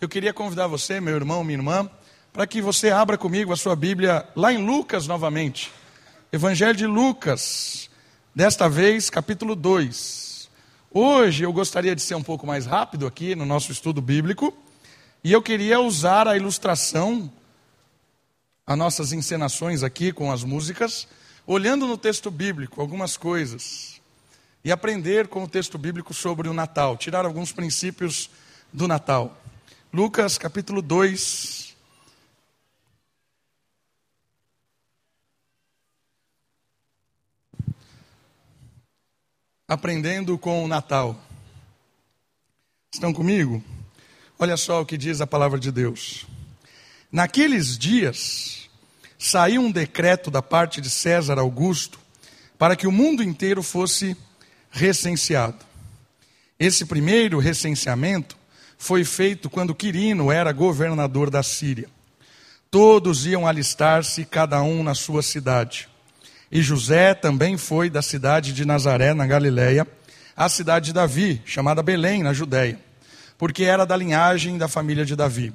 eu queria convidar você, meu irmão, minha irmã, para que você abra comigo a sua Bíblia lá em Lucas novamente. Evangelho de Lucas, desta vez, capítulo 2. Hoje eu gostaria de ser um pouco mais rápido aqui no nosso estudo bíblico, e eu queria usar a ilustração, as nossas encenações aqui com as músicas, olhando no texto bíblico algumas coisas, e aprender com o texto bíblico sobre o Natal, tirar alguns princípios do Natal. Lucas capítulo 2, aprendendo com o Natal. Estão comigo? Olha só o que diz a palavra de Deus. Naqueles dias, saiu um decreto da parte de César Augusto para que o mundo inteiro fosse recenseado. Esse primeiro recenseamento foi feito quando Quirino era governador da Síria. Todos iam alistar-se, cada um na sua cidade. E José também foi da cidade de Nazaré, na Galiléia, à cidade de Davi, chamada Belém, na Judéia, porque era da linhagem da família de Davi,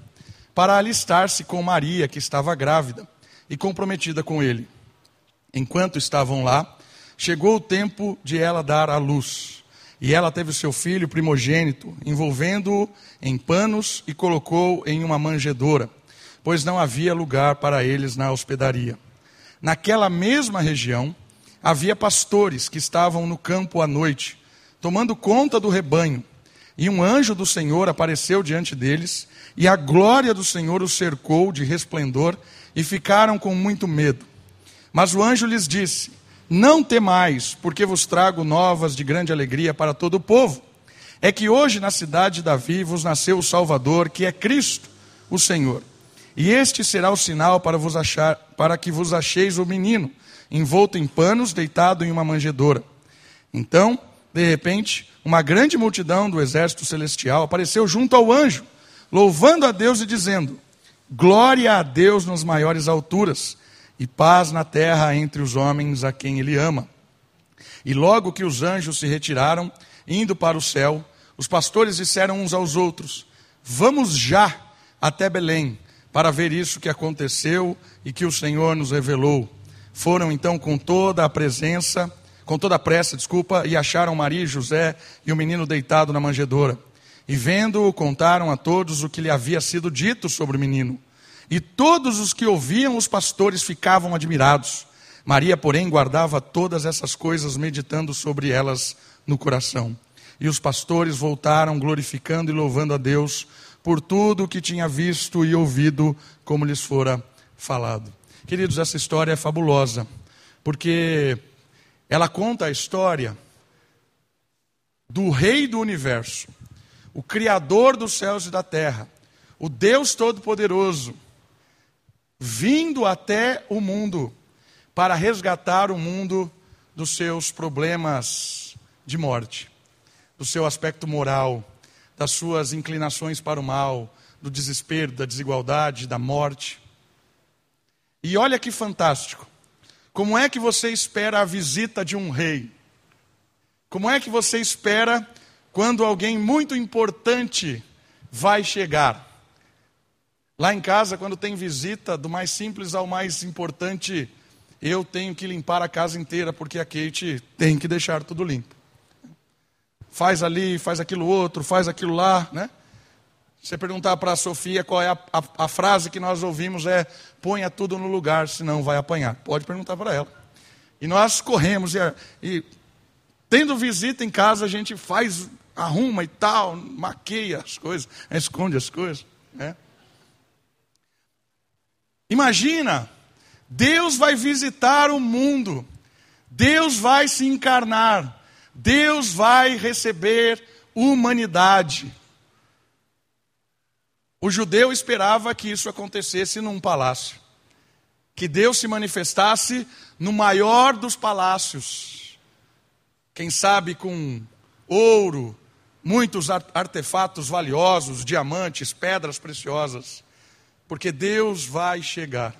para alistar-se com Maria, que estava grávida e comprometida com ele. Enquanto estavam lá, chegou o tempo de ela dar à luz. E ela teve o seu filho primogênito, envolvendo-o em panos e colocou em uma manjedoura, pois não havia lugar para eles na hospedaria. Naquela mesma região, havia pastores que estavam no campo à noite, tomando conta do rebanho. E um anjo do Senhor apareceu diante deles, e a glória do Senhor os cercou de resplendor, e ficaram com muito medo. Mas o anjo lhes disse: Não temais, porque vos trago novas de grande alegria para todo o povo. É que hoje na cidade de Davi vos nasceu o Salvador, que é Cristo, o Senhor. E este será o sinal para, vos achar, para que vos acheis o menino, envolto em panos, deitado em uma manjedoura. Então, de repente, uma grande multidão do exército celestial apareceu junto ao anjo, louvando a Deus e dizendo: Glória a Deus nas maiores alturas, e paz na terra entre os homens a quem Ele ama. E logo que os anjos se retiraram, indo para o céu, os pastores disseram uns aos outros: Vamos já até Belém para ver isso que aconteceu e que o Senhor nos revelou. Foram então com toda a presença, com toda a pressa, desculpa, e acharam Maria José e o menino deitado na manjedoura. E vendo-o, contaram a todos o que lhe havia sido dito sobre o menino. E todos os que ouviam os pastores ficavam admirados. Maria, porém, guardava todas essas coisas, meditando sobre elas no coração. E os pastores voltaram, glorificando e louvando a Deus por tudo o que tinha visto e ouvido, como lhes fora falado. Queridos, essa história é fabulosa, porque ela conta a história do Rei do universo, o Criador dos céus e da terra, o Deus Todo-Poderoso, vindo até o mundo para resgatar o mundo dos seus problemas de morte, do seu aspecto moral, das suas inclinações para o mal, do desespero, da desigualdade, da morte. E olha que fantástico. Como é que você espera a visita de um rei? Como é que você espera quando alguém muito importante vai chegar? Lá em casa, quando tem visita, do mais simples ao mais importante, eu tenho que limpar a casa inteira, porque a Kate tem que deixar tudo limpo faz ali, faz aquilo outro, faz aquilo lá, né? Você perguntar para a Sofia qual é a, a, a, frase que nós ouvimos é ponha tudo no lugar, senão vai apanhar. Pode perguntar para ela. E nós corremos e, e tendo visita em casa a gente faz, arruma e tal, maqueia as coisas, esconde as coisas. Né? Imagina, Deus vai visitar o mundo, Deus vai se encarnar. Deus vai receber humanidade. O judeu esperava que isso acontecesse num palácio, que Deus se manifestasse no maior dos palácios, quem sabe com ouro, muitos artefatos valiosos, diamantes, pedras preciosas, porque Deus vai chegar.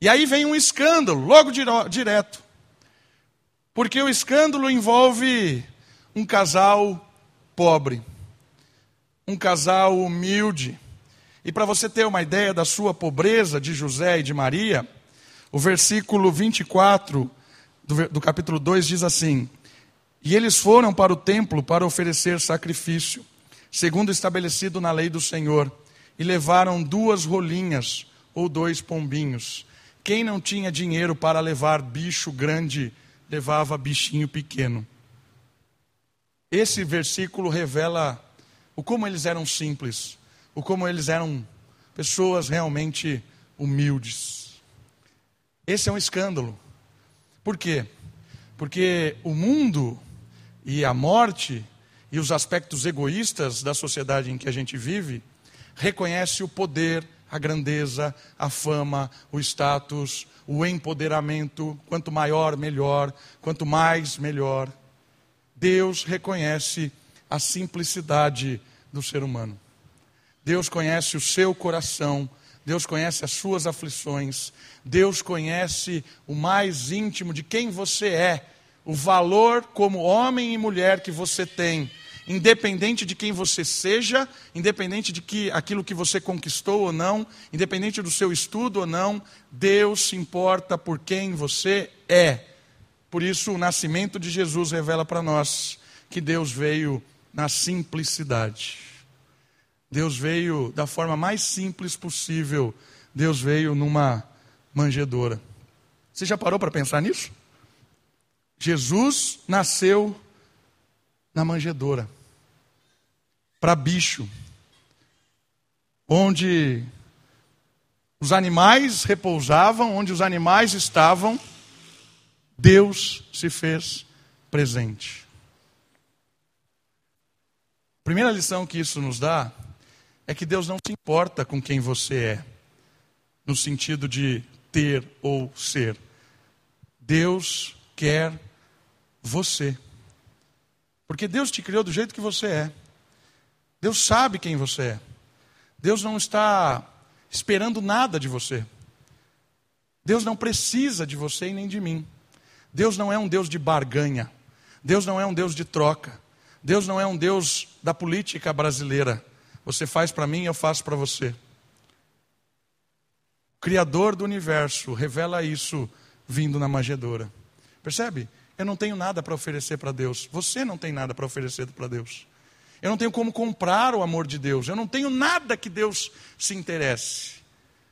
E aí vem um escândalo, logo direto. Porque o escândalo envolve um casal pobre. um casal humilde. E para você ter uma ideia da sua pobreza de José e de Maria, o versículo 24 do, do capítulo 2 diz assim: E eles foram para o templo para oferecer sacrifício, segundo estabelecido na lei do Senhor, e levaram duas rolinhas ou dois pombinhos. Quem não tinha dinheiro para levar bicho grande, levava bichinho pequeno. Esse versículo revela o como eles eram simples, o como eles eram pessoas realmente humildes. Esse é um escândalo. Por quê? Porque o mundo e a morte e os aspectos egoístas da sociedade em que a gente vive reconhece o poder, a grandeza, a fama, o status, o empoderamento, quanto maior, melhor, quanto mais, melhor. Deus reconhece a simplicidade do ser humano. Deus conhece o seu coração, Deus conhece as suas aflições, Deus conhece o mais íntimo de quem você é, o valor como homem e mulher que você tem, independente de quem você seja, independente de que aquilo que você conquistou ou não, independente do seu estudo ou não, Deus se importa por quem você é. Por isso, o nascimento de Jesus revela para nós que Deus veio na simplicidade. Deus veio da forma mais simples possível. Deus veio numa manjedoura. Você já parou para pensar nisso? Jesus nasceu na manjedoura para bicho, onde os animais repousavam, onde os animais estavam Deus se fez presente. Primeira lição que isso nos dá é que Deus não se importa com quem você é, no sentido de ter ou ser. Deus quer você. Porque Deus te criou do jeito que você é. Deus sabe quem você é. Deus não está esperando nada de você. Deus não precisa de você e nem de mim. Deus não é um Deus de barganha. Deus não é um Deus de troca. Deus não é um Deus da política brasileira. Você faz para mim, eu faço para você. O Criador do universo revela isso vindo na manjedoura. Percebe? Eu não tenho nada para oferecer para Deus. Você não tem nada para oferecer para Deus. Eu não tenho como comprar o amor de Deus. Eu não tenho nada que Deus se interesse.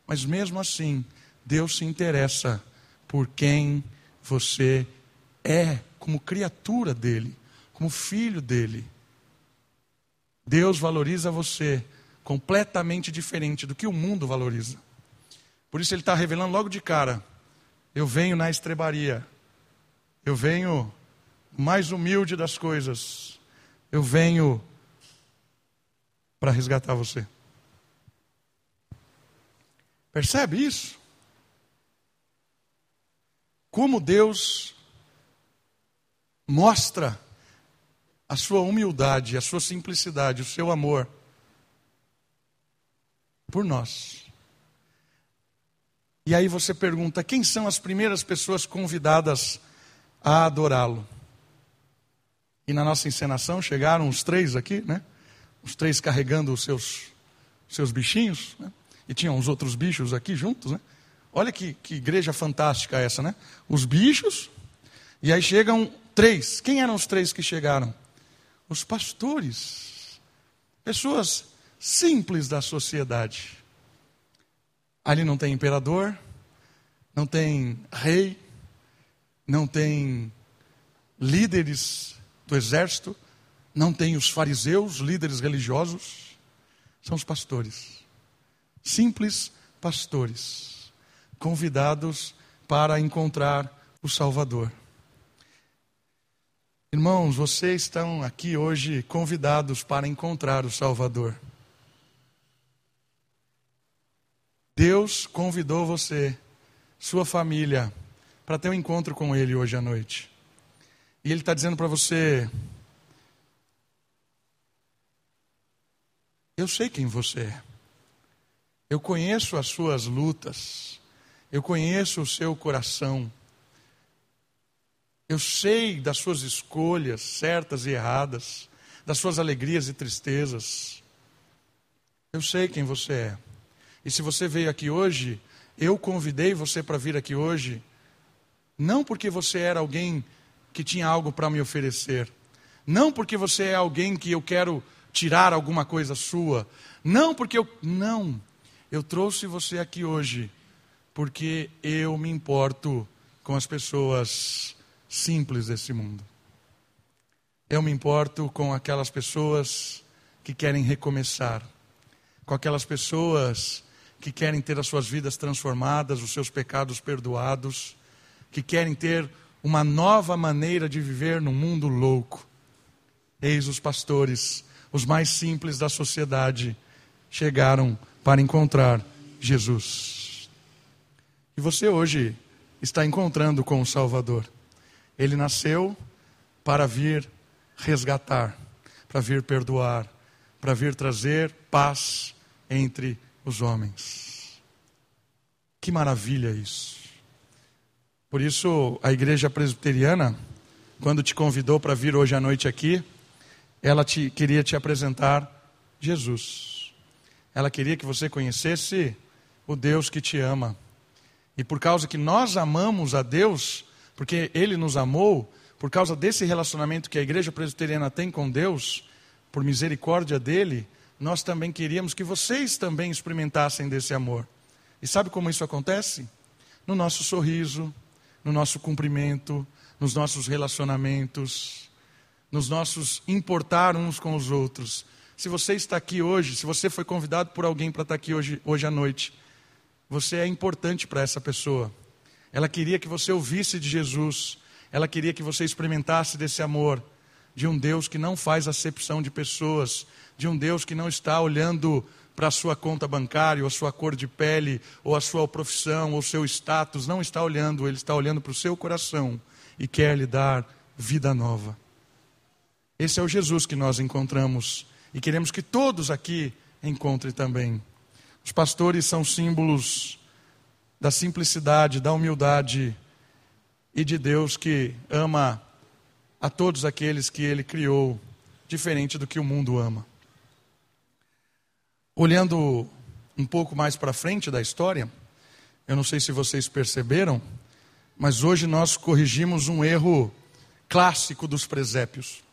Mas mesmo assim, Deus se interessa por quem você é como criatura dele, como filho dele. Deus valoriza você completamente diferente do que o mundo valoriza. Por isso ele está revelando logo de cara: eu venho na estrebaria, eu venho mais humilde das coisas, eu venho para resgatar você. Percebe isso? como Deus mostra a sua humildade, a sua simplicidade, o seu amor por nós. E aí você pergunta: quem são as primeiras pessoas convidadas a adorá-lo? E na nossa encenação chegaram os três aqui, né? Os três carregando os seus, seus bichinhos, né? E tinham os outros bichos aqui juntos, né? Olha que, que igreja fantástica essa, né? Os bichos, e aí chegam três. Quem eram os três que chegaram? Os pastores. Pessoas simples da sociedade. Ali não tem imperador, não tem rei, não tem líderes do exército, não tem os fariseus, líderes religiosos, são os pastores. Simples pastores convidados para encontrar o Salvador. Irmãos, vocês estão aqui hoje convidados para encontrar o Salvador. Deus convidou você, sua família, para ter um encontro com Ele hoje à noite. E Ele está dizendo para você: Eu sei quem você é. Eu conheço as suas lutas. Eu conheço o seu coração. Eu sei das suas escolhas certas e erradas, das suas alegrias e tristezas. Eu sei quem você é. E se você veio aqui hoje, eu convidei você para vir aqui hoje, não porque você era alguém que tinha algo para me oferecer, não porque você é alguém que eu quero tirar alguma coisa sua, não porque eu. Não. Eu trouxe você aqui hoje porque eu me importo com as pessoas simples desse mundo. Eu me importo com aquelas pessoas que querem recomeçar, com aquelas pessoas que querem ter as suas vidas transformadas, os seus pecados perdoados, que querem ter uma nova maneira de viver num mundo louco. Eis os pastores, os mais simples da sociedade, chegaram para encontrar Jesus. E você hoje está encontrando com o Salvador. Ele nasceu para vir resgatar, para vir perdoar, para vir trazer paz entre os homens. Que maravilha isso. Por isso, a igreja presbiteriana, quando te convidou para vir hoje à noite aqui, ela te, queria te apresentar Jesus. Ela queria que você conhecesse o Deus que te ama. E por causa que nós amamos a Deus, porque Ele nos amou, por causa desse relacionamento que a igreja presbiteriana tem com Deus, por misericórdia dele, nós também queríamos que vocês também experimentassem desse amor. E sabe como isso acontece? No nosso sorriso, no nosso cumprimento, nos nossos relacionamentos, nos nossos importar uns com os outros. Se você está aqui hoje, se você foi convidado por alguém para estar aqui hoje, hoje à noite, você é importante para essa pessoa. Ela queria que você ouvisse de Jesus, ela queria que você experimentasse desse amor, de um Deus que não faz acepção de pessoas, de um Deus que não está olhando para a sua conta bancária, ou a sua cor de pele, ou a sua profissão, ou seu status, não está olhando, ele está olhando para o seu coração e quer lhe dar vida nova. Esse é o Jesus que nós encontramos e queremos que todos aqui encontrem também. Os pastores são símbolos da simplicidade, da humildade e de Deus que ama a todos aqueles que ele criou, diferente do que o mundo ama. Olhando um pouco mais para frente da história, eu não sei se vocês perceberam, mas hoje nós corrigimos um erro clássico dos presépios.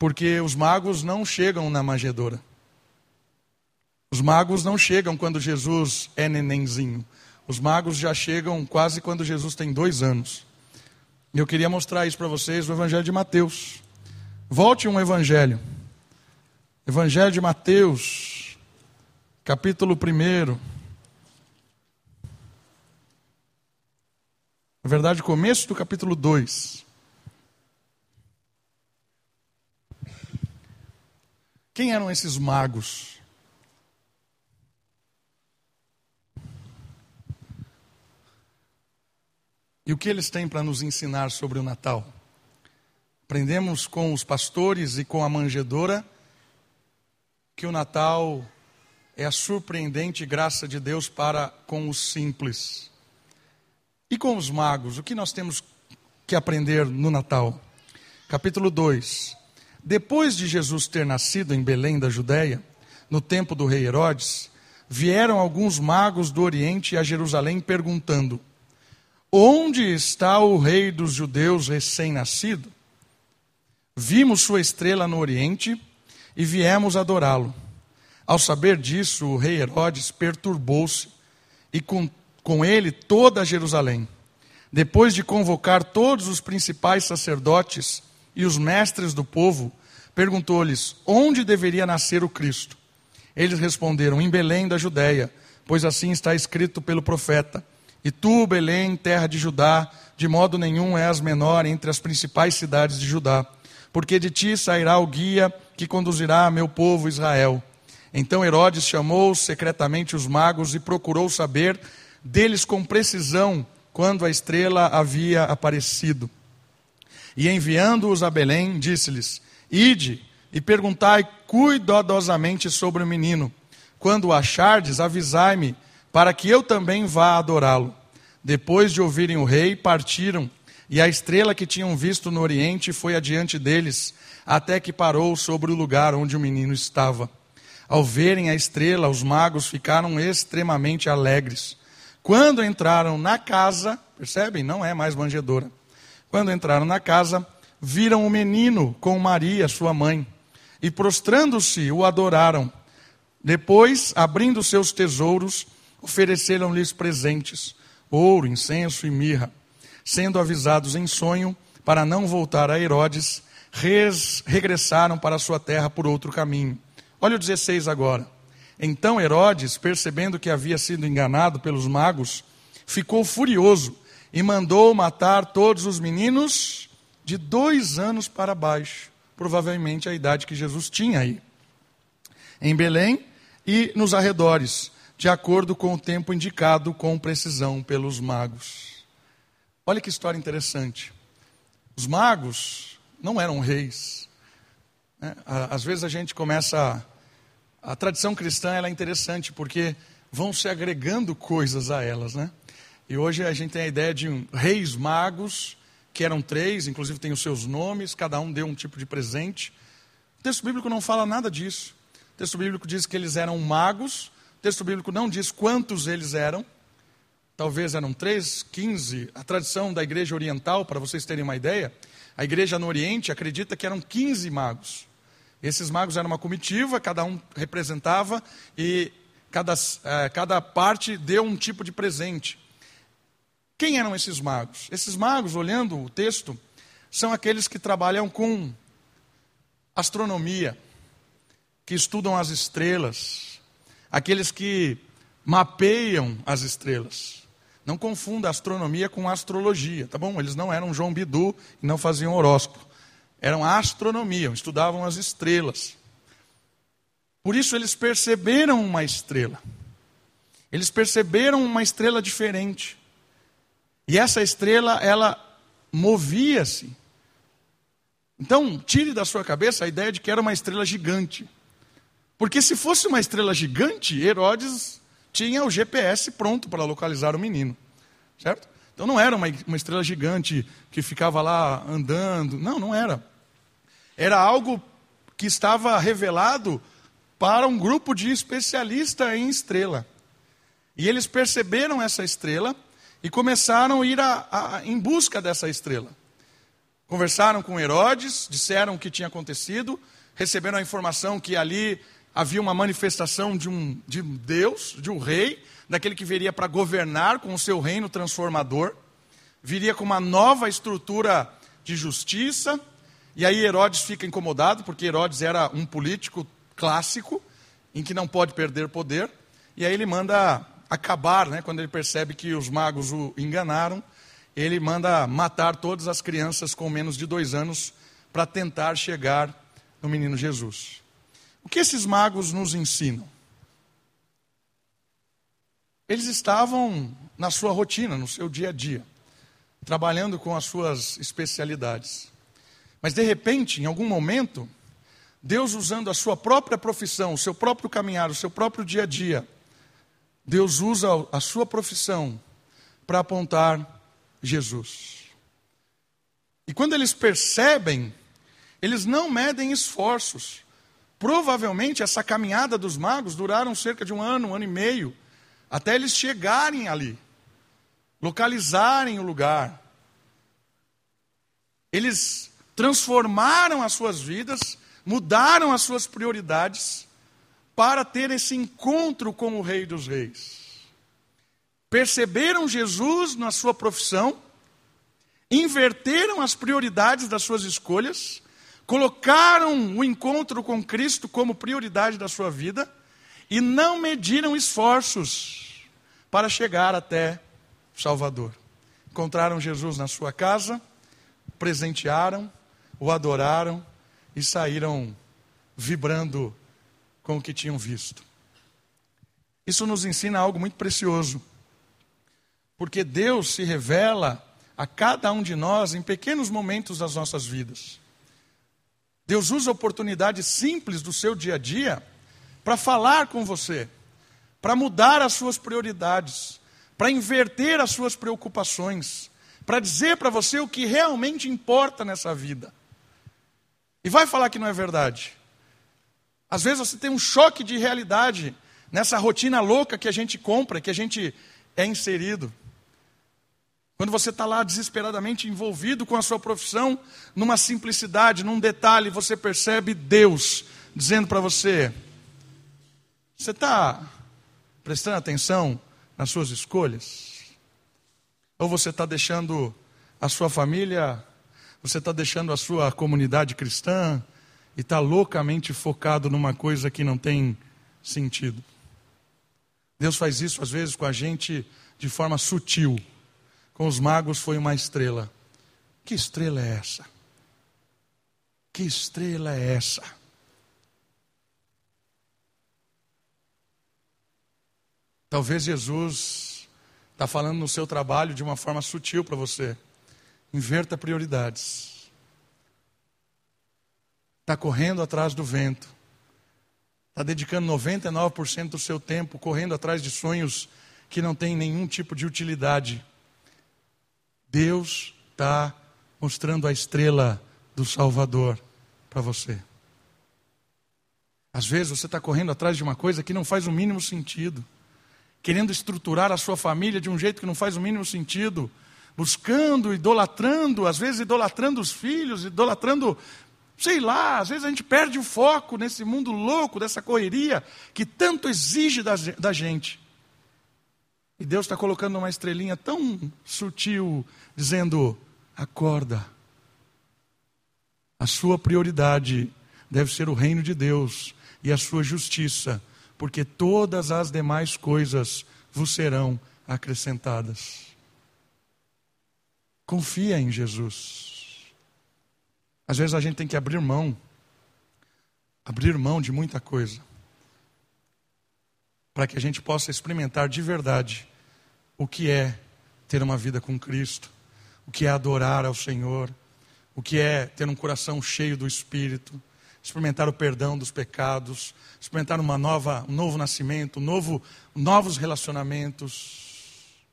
Porque os magos não chegam na manjedoura. Os magos não chegam quando Jesus é nenenzinho. Os magos já chegam quase quando Jesus tem dois anos. E eu queria mostrar isso para vocês no Evangelho de Mateus. Volte um Evangelho. Evangelho de Mateus, capítulo 1. Na verdade, começo do capítulo 2. Quem eram esses magos? E o que eles têm para nos ensinar sobre o Natal? Aprendemos com os pastores e com a manjedora que o Natal é a surpreendente graça de Deus para com os simples. E com os magos, o que nós temos que aprender no Natal? Capítulo 2. Depois de Jesus ter nascido em Belém da Judéia, no tempo do rei Herodes, vieram alguns magos do Oriente a Jerusalém perguntando: Onde está o rei dos judeus recém-nascido? Vimos sua estrela no Oriente e viemos adorá-lo. Ao saber disso, o rei Herodes perturbou-se e com, com ele toda Jerusalém. Depois de convocar todos os principais sacerdotes e os mestres do povo, perguntou-lhes onde deveria nascer o Cristo. Eles responderam: Em Belém da Judéia, pois assim está escrito pelo profeta. E tu, Belém, terra de Judá, de modo nenhum és menor entre as principais cidades de Judá, porque de ti sairá o guia que conduzirá meu povo Israel. Então Herodes chamou secretamente os magos e procurou saber deles com precisão quando a estrela havia aparecido. E enviando-os a Belém, disse-lhes: Ide e perguntai cuidadosamente sobre o menino. Quando o achardes, avisai-me para que eu também vá adorá-lo. Depois de ouvirem o rei, partiram, e a estrela que tinham visto no oriente foi adiante deles, até que parou sobre o lugar onde o menino estava. Ao verem a estrela, os magos ficaram extremamente alegres. Quando entraram na casa, percebem? Não é mais manjedoura. Quando entraram na casa, viram o menino com Maria, sua mãe, e prostrando-se, o adoraram. Depois, abrindo seus tesouros, ofereceram-lhes presentes: ouro, incenso e mirra. Sendo avisados em sonho para não voltar a Herodes, res, regressaram para sua terra por outro caminho. Olha o 16 agora. Então Herodes, percebendo que havia sido enganado pelos magos, ficou furioso e mandou matar todos os meninos de dois anos para baixo, provavelmente a idade que Jesus tinha aí, em Belém e nos arredores, de acordo com o tempo indicado com precisão pelos magos. Olha que história interessante. Os magos não eram reis. Né? Às vezes a gente começa a tradição cristã é interessante porque vão se agregando coisas a elas, né? E hoje a gente tem a ideia de um, reis magos, que eram três, inclusive tem os seus nomes, cada um deu um tipo de presente. O texto bíblico não fala nada disso. O texto bíblico diz que eles eram magos, o texto bíblico não diz quantos eles eram. Talvez eram três, quinze. A tradição da igreja oriental, para vocês terem uma ideia, a igreja no Oriente acredita que eram quinze magos. Esses magos eram uma comitiva, cada um representava e cada, é, cada parte deu um tipo de presente. Quem eram esses magos? Esses magos, olhando o texto, são aqueles que trabalham com astronomia, que estudam as estrelas, aqueles que mapeiam as estrelas. Não confunda astronomia com astrologia, tá bom? Eles não eram João Bidu e não faziam horóscopo eram astronomia, estudavam as estrelas. Por isso eles perceberam uma estrela. Eles perceberam uma estrela diferente. E essa estrela, ela movia-se. Então, tire da sua cabeça a ideia de que era uma estrela gigante. Porque se fosse uma estrela gigante, Herodes tinha o GPS pronto para localizar o menino. Certo? Então não era uma, uma estrela gigante que ficava lá andando. Não, não era era algo que estava revelado para um grupo de especialistas em estrela. E eles perceberam essa estrela e começaram a ir a, a, em busca dessa estrela. Conversaram com Herodes, disseram o que tinha acontecido, receberam a informação que ali havia uma manifestação de um, de Deus, de um rei, daquele que viria para governar com o seu reino transformador, viria com uma nova estrutura de justiça, e aí Herodes fica incomodado, porque Herodes era um político clássico, em que não pode perder poder, e aí ele manda acabar, né, quando ele percebe que os magos o enganaram, ele manda matar todas as crianças com menos de dois anos para tentar chegar no menino Jesus. O que esses magos nos ensinam? Eles estavam na sua rotina, no seu dia a dia, trabalhando com as suas especialidades. Mas de repente, em algum momento, Deus usando a sua própria profissão, o seu próprio caminhar, o seu próprio dia a dia, Deus usa a sua profissão para apontar Jesus. E quando eles percebem, eles não medem esforços. Provavelmente essa caminhada dos magos duraram cerca de um ano, um ano e meio, até eles chegarem ali, localizarem o lugar. Eles transformaram as suas vidas, mudaram as suas prioridades para ter esse encontro com o Rei dos Reis. Perceberam Jesus na sua profissão, inverteram as prioridades das suas escolhas, colocaram o encontro com Cristo como prioridade da sua vida e não mediram esforços para chegar até Salvador. Encontraram Jesus na sua casa, presentearam, o adoraram e saíram vibrando com o que tinham visto. Isso nos ensina algo muito precioso, porque Deus se revela a cada um de nós em pequenos momentos das nossas vidas. Deus usa oportunidades simples do seu dia a dia para falar com você, para mudar as suas prioridades, para inverter as suas preocupações, para dizer para você o que realmente importa nessa vida. E vai falar que não é verdade. Às vezes você tem um choque de realidade nessa rotina louca que a gente compra, que a gente é inserido. Quando você está lá desesperadamente envolvido com a sua profissão, numa simplicidade, num detalhe, você percebe Deus dizendo para você: você está prestando atenção nas suas escolhas? Ou você está deixando a sua família, você está deixando a sua comunidade cristã e está loucamente focado numa coisa que não tem sentido? Deus faz isso às vezes com a gente de forma sutil com os magos foi uma estrela. Que estrela é essa? Que estrela é essa? Talvez Jesus está falando no seu trabalho de uma forma sutil para você. Inverta prioridades. Está correndo atrás do vento. Está dedicando 99% do seu tempo correndo atrás de sonhos que não têm nenhum tipo de utilidade. Deus está mostrando a estrela do Salvador para você. Às vezes você está correndo atrás de uma coisa que não faz o mínimo sentido, querendo estruturar a sua família de um jeito que não faz o mínimo sentido, buscando, idolatrando, às vezes idolatrando os filhos, idolatrando, sei lá, às vezes a gente perde o foco nesse mundo louco, dessa correria que tanto exige da, da gente. E Deus está colocando uma estrelinha tão sutil, dizendo: acorda. A sua prioridade deve ser o reino de Deus e a sua justiça, porque todas as demais coisas vos serão acrescentadas. Confia em Jesus. Às vezes a gente tem que abrir mão, abrir mão de muita coisa, para que a gente possa experimentar de verdade o que é ter uma vida com Cristo, o que é adorar ao Senhor, o que é ter um coração cheio do Espírito, experimentar o perdão dos pecados, experimentar uma nova, um novo nascimento, um novo, novos relacionamentos.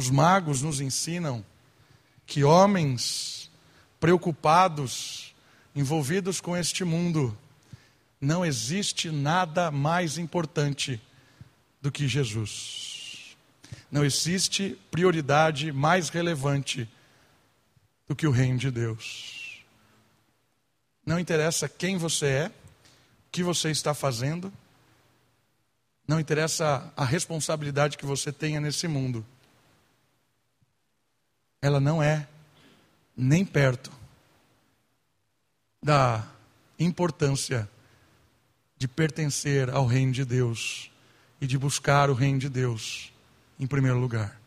Os magos nos ensinam que homens preocupados, envolvidos com este mundo, não existe nada mais importante do que Jesus. Não existe prioridade mais relevante do que o reino de Deus. Não interessa quem você é, o que você está fazendo, não interessa a responsabilidade que você tenha nesse mundo. Ela não é nem perto da importância de pertencer ao reino de Deus e de buscar o reino de Deus em primeiro lugar.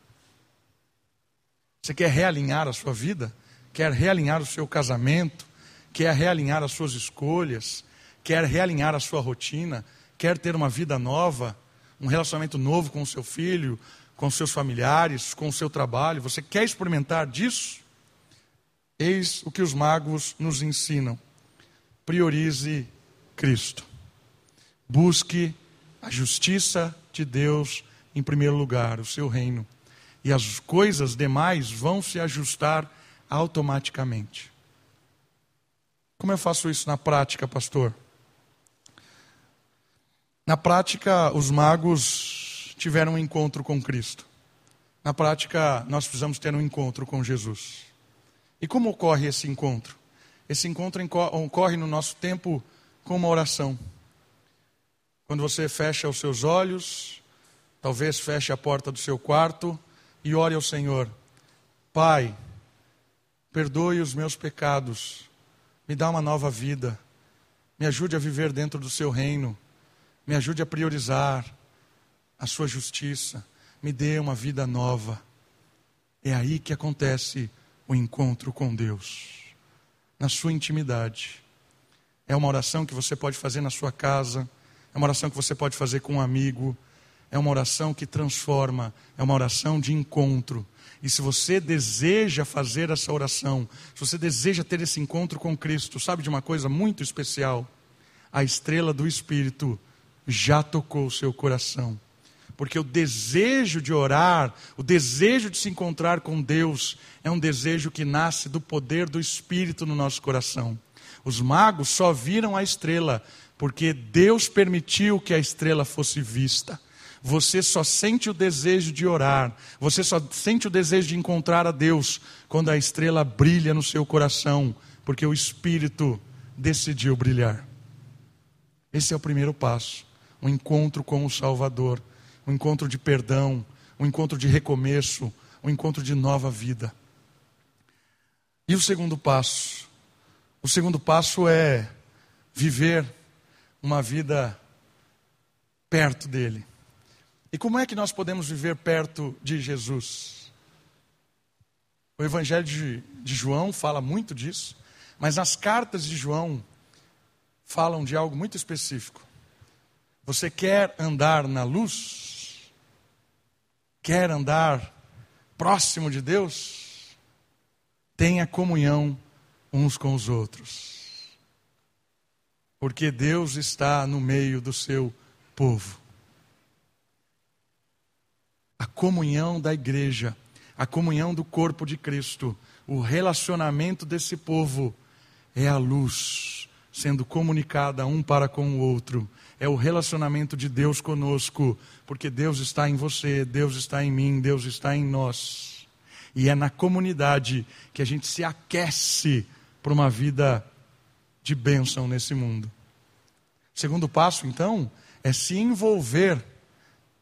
Você quer realinhar a sua vida? Quer realinhar o seu casamento? Quer realinhar as suas escolhas? Quer realinhar a sua rotina? Quer ter uma vida nova? Um relacionamento novo com o seu filho, com seus familiares, com o seu trabalho? Você quer experimentar disso? Eis o que os magos nos ensinam. Priorize Cristo. Busque a justiça de Deus em primeiro lugar, o seu reino. E as coisas demais vão se ajustar automaticamente. Como eu faço isso na prática, pastor? Na prática, os magos tiveram um encontro com Cristo. Na prática, nós precisamos ter um encontro com Jesus. E como ocorre esse encontro? Esse encontro ocorre no nosso tempo com uma oração. Quando você fecha os seus olhos, Talvez feche a porta do seu quarto e ore ao Senhor: Pai, perdoe os meus pecados, me dá uma nova vida, me ajude a viver dentro do seu reino, me ajude a priorizar a sua justiça, me dê uma vida nova. É aí que acontece o encontro com Deus, na sua intimidade. É uma oração que você pode fazer na sua casa, é uma oração que você pode fazer com um amigo, é uma oração que transforma, é uma oração de encontro. E se você deseja fazer essa oração, se você deseja ter esse encontro com Cristo, sabe de uma coisa muito especial? A estrela do Espírito já tocou o seu coração. Porque o desejo de orar, o desejo de se encontrar com Deus, é um desejo que nasce do poder do Espírito no nosso coração. Os magos só viram a estrela porque Deus permitiu que a estrela fosse vista. Você só sente o desejo de orar, você só sente o desejo de encontrar a Deus quando a estrela brilha no seu coração, porque o Espírito decidiu brilhar. Esse é o primeiro passo, um encontro com o Salvador, um encontro de perdão, um encontro de recomeço, um encontro de nova vida. E o segundo passo? O segundo passo é viver uma vida perto dele. E como é que nós podemos viver perto de Jesus? O Evangelho de, de João fala muito disso, mas as cartas de João falam de algo muito específico. Você quer andar na luz? Quer andar próximo de Deus? Tenha comunhão uns com os outros. Porque Deus está no meio do seu povo a comunhão da igreja, a comunhão do corpo de Cristo, o relacionamento desse povo é a luz sendo comunicada um para com o outro. É o relacionamento de Deus conosco, porque Deus está em você, Deus está em mim, Deus está em nós. E é na comunidade que a gente se aquece para uma vida de bênção nesse mundo. Segundo passo, então, é se envolver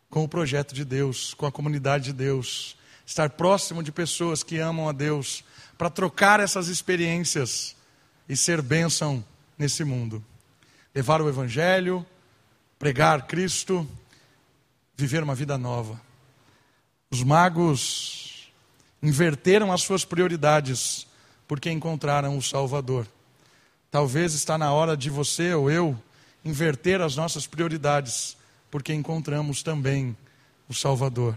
com o projeto de Deus, com a comunidade de Deus, estar próximo de pessoas que amam a Deus, para trocar essas experiências e ser bênção nesse mundo. Levar o Evangelho, pregar Cristo, viver uma vida nova. Os magos inverteram as suas prioridades porque encontraram o Salvador. Talvez está na hora de você ou eu inverter as nossas prioridades porque encontramos também o Salvador.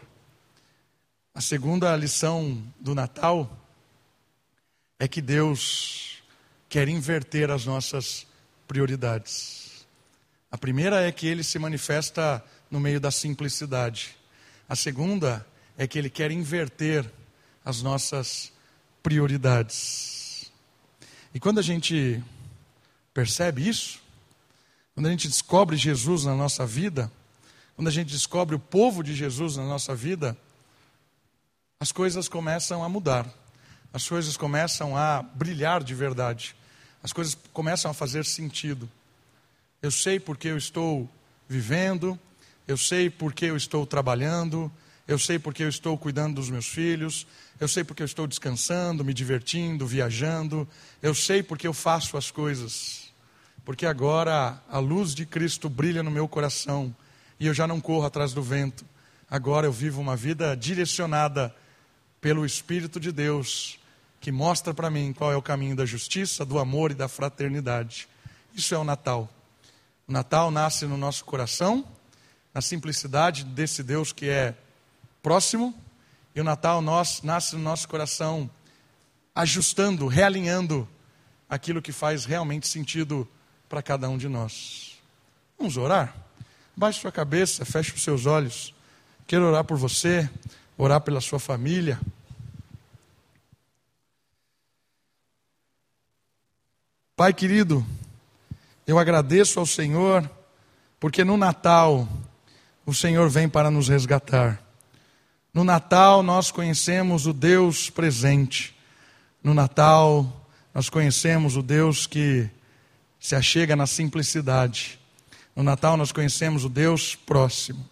A segunda lição do Natal é que Deus quer inverter as nossas prioridades. A primeira é que ele se manifesta no meio da simplicidade. A segunda é que ele quer inverter as nossas prioridades. E quando a gente percebe isso, quando a gente descobre Jesus na nossa vida, quando a gente descobre o povo de Jesus na nossa vida, as coisas começam a mudar, as coisas começam a brilhar de verdade, as coisas começam a fazer sentido. Eu sei porque eu estou vivendo, eu sei porque eu estou trabalhando, eu sei porque eu estou cuidando dos meus filhos, eu sei porque eu estou descansando, me divertindo, viajando, eu sei porque eu faço as coisas, porque agora a luz de Cristo brilha no meu coração e eu já não corro atrás do vento. Agora eu vivo uma vida direcionada pelo Espírito de Deus, que mostra para mim qual é o caminho da justiça, do amor e da fraternidade. Isso é o Natal. O Natal nasce no nosso coração, na simplicidade desse Deus que é próximo, e o Natal nós, nasce no nosso coração, ajustando, realinhando aquilo que faz realmente sentido para cada um de nós. Vamos orar? Baixe sua cabeça, feche os seus olhos. Quero orar por você, orar pela sua família. Pai querido, eu agradeço ao Senhor, porque no Natal o Senhor vem para nos resgatar. No Natal nós conhecemos o Deus presente. No Natal nós conhecemos o Deus que se achega na simplicidade. No Natal nós conhecemos o Deus próximo.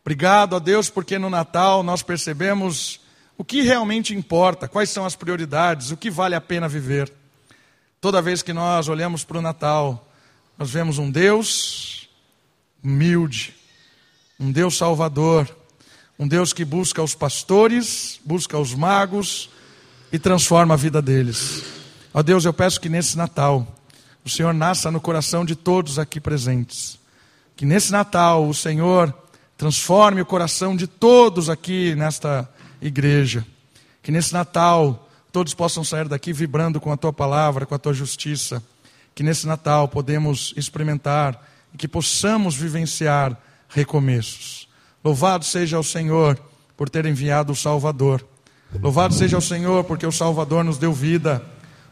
Obrigado a Deus porque no Natal nós percebemos o que realmente importa, quais são as prioridades, o que vale a pena viver. Toda vez que nós olhamos para o Natal, nós vemos um Deus humilde, um Deus salvador, um Deus que busca os pastores, busca os magos e transforma a vida deles. Ó Deus, eu peço que nesse Natal o Senhor nasça no coração de todos aqui presentes. Que nesse Natal o Senhor transforme o coração de todos aqui nesta igreja. Que nesse Natal todos possam sair daqui vibrando com a tua palavra, com a tua justiça. Que nesse Natal podemos experimentar e que possamos vivenciar recomeços. Louvado seja o Senhor por ter enviado o Salvador. Louvado seja o Senhor porque o Salvador nos deu vida.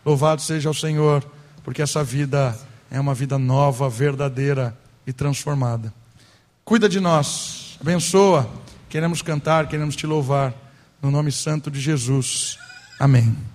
Louvado seja o Senhor porque essa vida é uma vida nova, verdadeira e transformada. Cuida de nós, abençoa. Queremos cantar, queremos te louvar, no nome santo de Jesus. Amém.